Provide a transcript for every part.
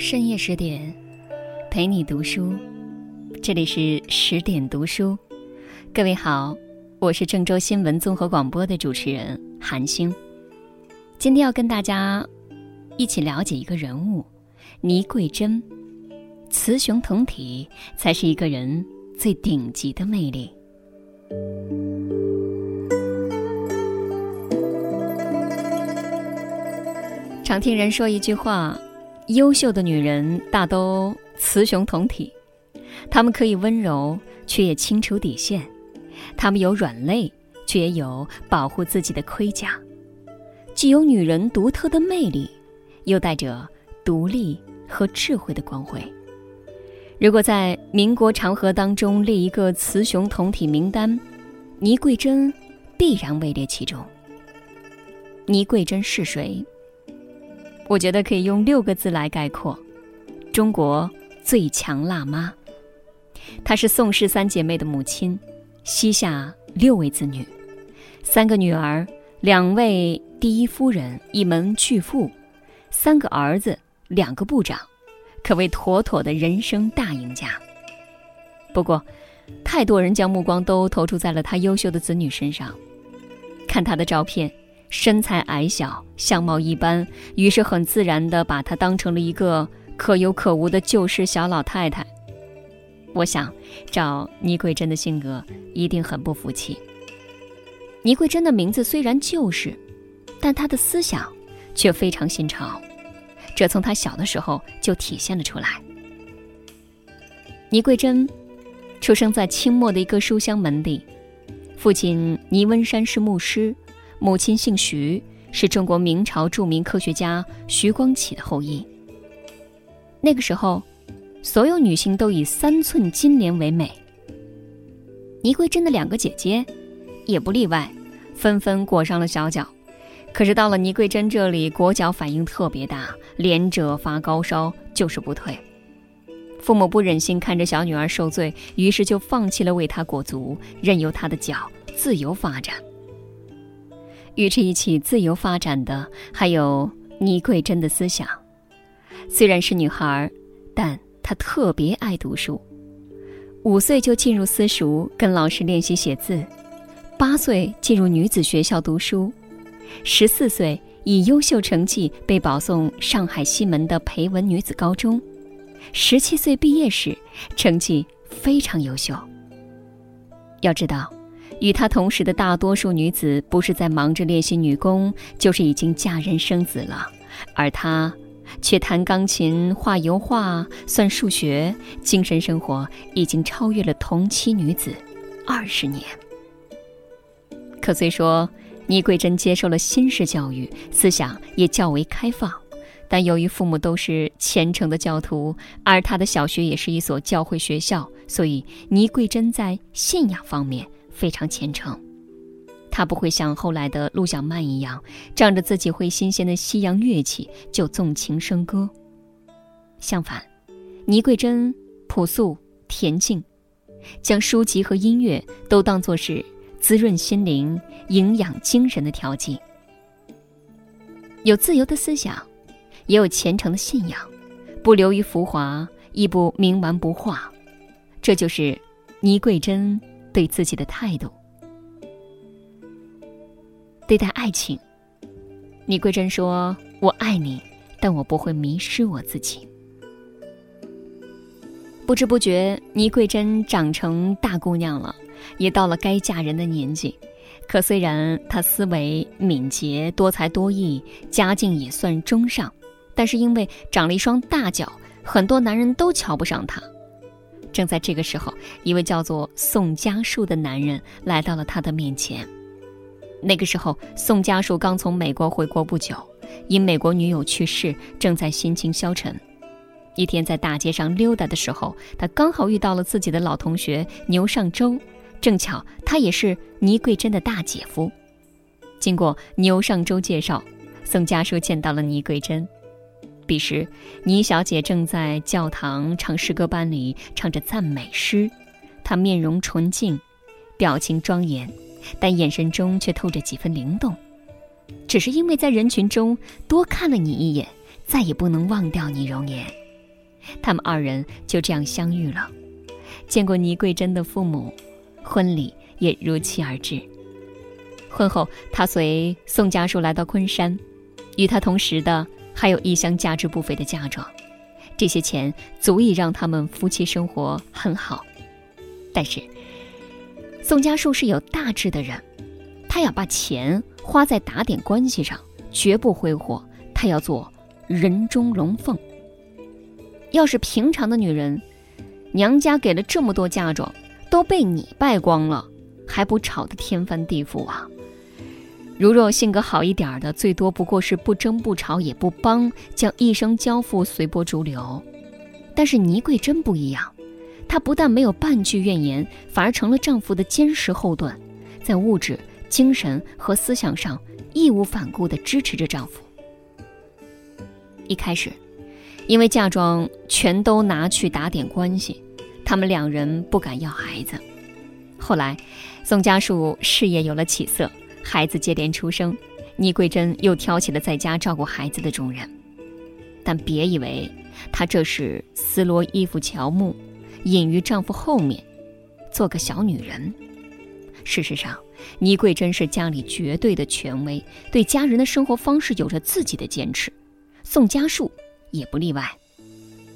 深夜十点，陪你读书。这里是十点读书，各位好，我是郑州新闻综合广播的主持人韩星。今天要跟大家一起了解一个人物——倪桂珍。雌雄同体才是一个人最顶级的魅力。常听人说一句话。优秀的女人大都雌雄同体，她们可以温柔，却也清楚底线；她们有软肋，却也有保护自己的盔甲，既有女人独特的魅力，又带着独立和智慧的光辉。如果在民国长河当中列一个雌雄同体名单，倪桂珍必然位列其中。倪桂珍是谁？我觉得可以用六个字来概括：中国最强辣妈。她是宋氏三姐妹的母亲，膝下六位子女，三个女儿，两位第一夫人，一门巨富，三个儿子，两个部长，可谓妥妥的人生大赢家。不过，太多人将目光都投注在了她优秀的子女身上，看她的照片。身材矮小，相貌一般，于是很自然地把她当成了一个可有可无的旧式小老太太。我想，照倪桂珍的性格，一定很不服气。倪桂珍的名字虽然旧式，但她的思想却非常新潮，这从她小的时候就体现了出来。倪桂珍出生在清末的一个书香门第，父亲倪温山是牧师。母亲姓徐，是中国明朝著名科学家徐光启的后裔。那个时候，所有女性都以三寸金莲为美。倪桂珍的两个姐姐也不例外，纷纷裹上了小脚。可是到了倪桂珍这里，裹脚反应特别大，连着发高烧，就是不退。父母不忍心看着小女儿受罪，于是就放弃了为她裹足，任由她的脚自由发展。与之一起自由发展的，还有倪桂珍的思想。虽然是女孩，但她特别爱读书。五岁就进入私塾，跟老师练习写字；八岁进入女子学校读书；十四岁以优秀成绩被保送上海西门的培文女子高中；十七岁毕业时，成绩非常优秀。要知道。与她同时的大多数女子，不是在忙着练习女工，就是已经嫁人生子了，而她，却弹钢琴、画油画、算数学，精神生活已经超越了同期女子二十年。可虽说倪桂珍接受了新式教育，思想也较为开放，但由于父母都是虔诚的教徒，而她的小学也是一所教会学校，所以倪桂珍在信仰方面。非常虔诚，他不会像后来的陆小曼一样，仗着自己会新鲜的西洋乐器就纵情笙歌。相反，倪桂珍朴素恬静，将书籍和音乐都当作是滋润心灵、营养精神的调剂。有自由的思想，也有虔诚的信仰，不流于浮华，亦不冥顽不化。这就是倪桂珍。对自己的态度，对待爱情，倪桂珍说：“我爱你，但我不会迷失我自己。”不知不觉，倪桂珍长成大姑娘了，也到了该嫁人的年纪。可虽然她思维敏捷、多才多艺，家境也算中上，但是因为长了一双大脚，很多男人都瞧不上她。正在这个时候，一位叫做宋家树的男人来到了他的面前。那个时候，宋家树刚从美国回国不久，因美国女友去世，正在心情消沉。一天在大街上溜达的时候，他刚好遇到了自己的老同学牛尚周，正巧他也是倪桂珍的大姐夫。经过牛尚周介绍，宋家树见到了倪桂珍。彼时，倪小姐正在教堂唱诗歌班里唱着赞美诗，她面容纯净，表情庄严，但眼神中却透着几分灵动。只是因为在人群中多看了你一眼，再也不能忘掉你容颜。他们二人就这样相遇了。见过倪桂珍的父母，婚礼也如期而至。婚后，他随宋家树来到昆山，与他同时的还有一箱价值不菲的嫁妆。这些钱足以让他们夫妻生活很好。但是，宋家树是有大志的人，他要把钱花在打点关系上，绝不挥霍。他要做人中龙凤。要是平常的女人，娘家给了这么多嫁妆，都被你败光了，还不吵得天翻地覆啊？如若性格好一点的，最多不过是不争不吵也不帮，将一生交付随波逐流。但是倪桂珍不一样，她不但没有半句怨言，反而成了丈夫的坚实后盾，在物质、精神和思想上义无反顾地支持着丈夫。一开始，因为嫁妆全都拿去打点关系，他们两人不敢要孩子。后来，宋家树事业有了起色，孩子接连出生，倪桂珍又挑起了在家照顾孩子的重任。但别以为她这是斯罗伊夫乔木，隐于丈夫后面，做个小女人。事实上，倪桂珍是家里绝对的权威，对家人的生活方式有着自己的坚持。宋家树也不例外，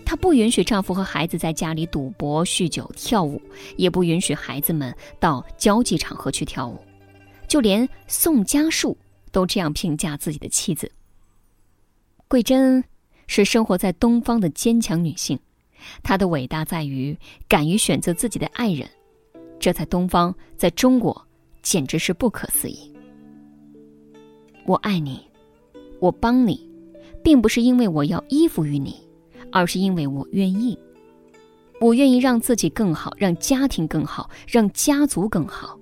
她不允许丈夫和孩子在家里赌博、酗酒、跳舞，也不允许孩子们到交际场合去跳舞。就连宋家树都这样评价自己的妻子：桂珍是生活在东方的坚强女性，她的伟大在于敢于选择自己的爱人，这在东方，在中国简直是不可思议。我爱你，我帮你。并不是因为我要依附于你，而是因为我愿意。我愿意让自己更好，让家庭更好，让家族更好。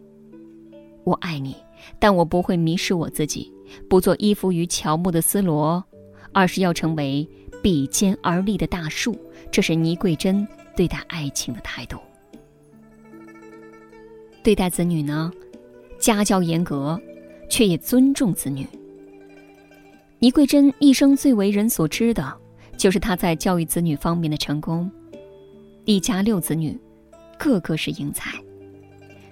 我爱你，但我不会迷失我自己，不做依附于乔木的丝罗，而是要成为比肩而立的大树。这是倪桂珍对待爱情的态度。对待子女呢，家教严格，却也尊重子女。倪桂珍一生最为人所知的，就是她在教育子女方面的成功。一家六子女，个个是英才。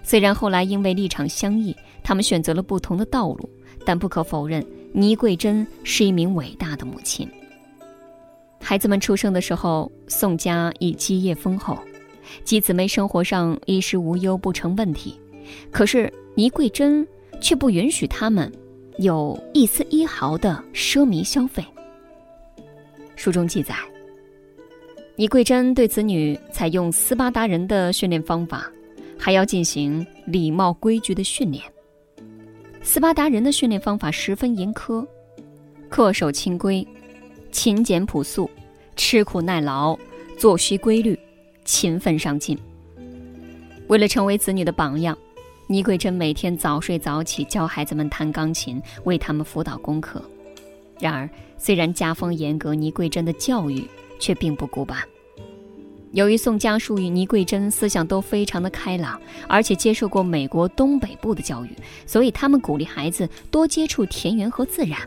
虽然后来因为立场相异，他们选择了不同的道路，但不可否认，倪桂珍是一名伟大的母亲。孩子们出生的时候，宋家已基业丰厚，几姊妹生活上衣食无忧不成问题。可是倪桂珍却不允许他们。有一丝一毫的奢靡消费。书中记载，倪桂珍对子女采用斯巴达人的训练方法，还要进行礼貌规矩的训练。斯巴达人的训练方法十分严苛，恪守清规，勤俭朴素，吃苦耐劳，作息规律，勤奋上进。为了成为子女的榜样。倪桂珍每天早睡早起，教孩子们弹钢琴，为他们辅导功课。然而，虽然家风严格，倪桂珍的教育却并不古板。由于宋家树与倪桂珍思想都非常的开朗，而且接受过美国东北部的教育，所以他们鼓励孩子多接触田园和自然。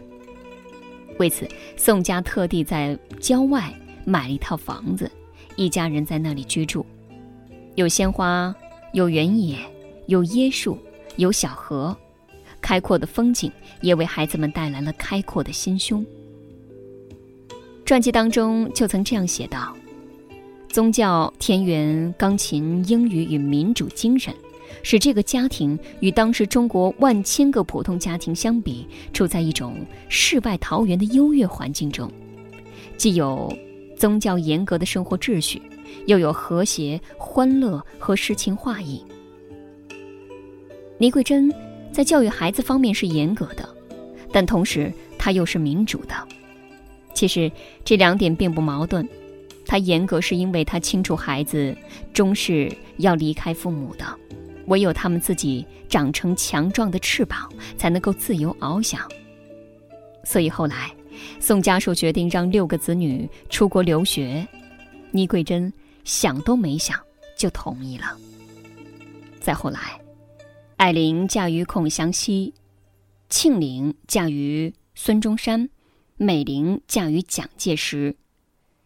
为此，宋家特地在郊外买了一套房子，一家人在那里居住，有鲜花，有原野。有椰树，有小河，开阔的风景也为孩子们带来了开阔的心胸。传记当中就曾这样写道：“宗教、田园、钢琴、英语与民主精神，使这个家庭与当时中国万千个普通家庭相比，处在一种世外桃源的优越环境中，既有宗教严格的生活秩序，又有和谐、欢乐和诗情画意。”倪桂珍在教育孩子方面是严格的，但同时她又是民主的。其实这两点并不矛盾。他严格是因为他清楚孩子终是要离开父母的，唯有他们自己长成强壮的翅膀，才能够自由翱翔。所以后来，宋家树决定让六个子女出国留学，倪桂珍想都没想就同意了。再后来。艾琳嫁于孔祥熙，庆龄嫁于孙中山，美龄嫁于蒋介石，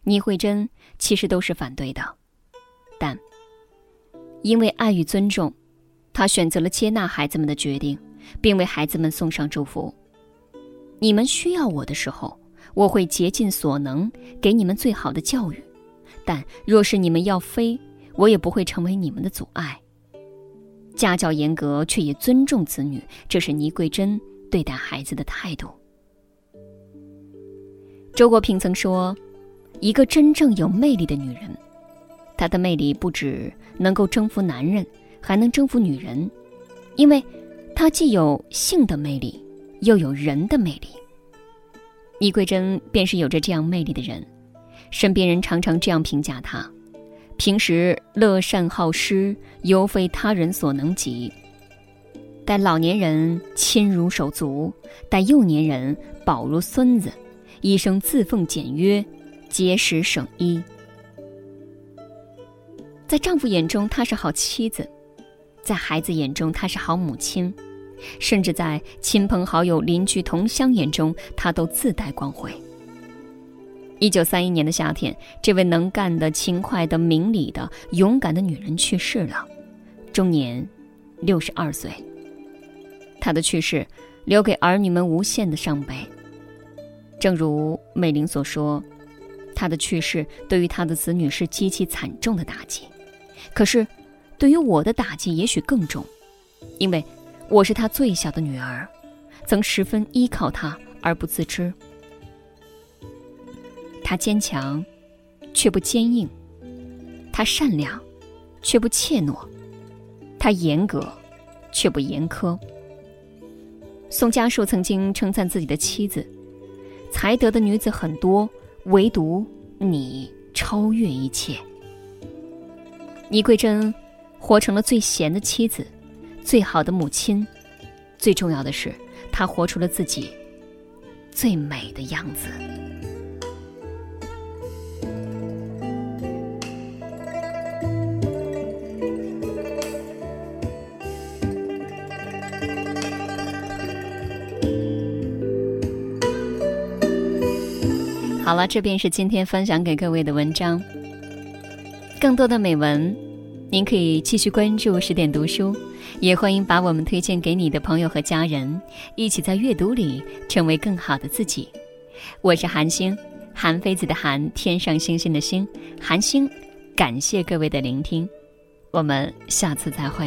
倪慧珍其实都是反对的，但因为爱与尊重，她选择了接纳孩子们的决定，并为孩子们送上祝福。你们需要我的时候，我会竭尽所能给你们最好的教育；但若是你们要飞，我也不会成为你们的阻碍。家教严格，却也尊重子女，这是倪桂珍对待孩子的态度。周国平曾说：“一个真正有魅力的女人，她的魅力不止能够征服男人，还能征服女人，因为她既有性的魅力，又有人的魅力。”倪桂珍便是有着这样魅力的人，身边人常常这样评价她。平时乐善好施，尤非他人所能及。待老年人亲如手足，待幼年人宝如孙子，一生自奉简约，节食省衣。在丈夫眼中，她是好妻子；在孩子眼中，她是好母亲；甚至在亲朋好友、邻居同乡眼中，她都自带光辉。一九三一年的夏天，这位能干的、勤快的、明理的、勇敢的女人去世了，终年六十二岁。她的去世留给儿女们无限的伤悲。正如美玲所说，他的去世对于他的子女是极其惨重的打击，可是对于我的打击也许更重，因为我是他最小的女儿，曾十分依靠他而不自知。他坚强，却不坚硬；他善良，却不怯懦；他严格，却不严苛。宋家树曾经称赞自己的妻子：“才德的女子很多，唯独你超越一切。”倪桂珍活成了最贤的妻子，最好的母亲，最重要的是，她活出了自己最美的样子。好了，这便是今天分享给各位的文章。更多的美文，您可以继续关注十点读书，也欢迎把我们推荐给你的朋友和家人，一起在阅读里成为更好的自己。我是韩星，韩非子的韩，天上星星的星，韩星。感谢各位的聆听，我们下次再会。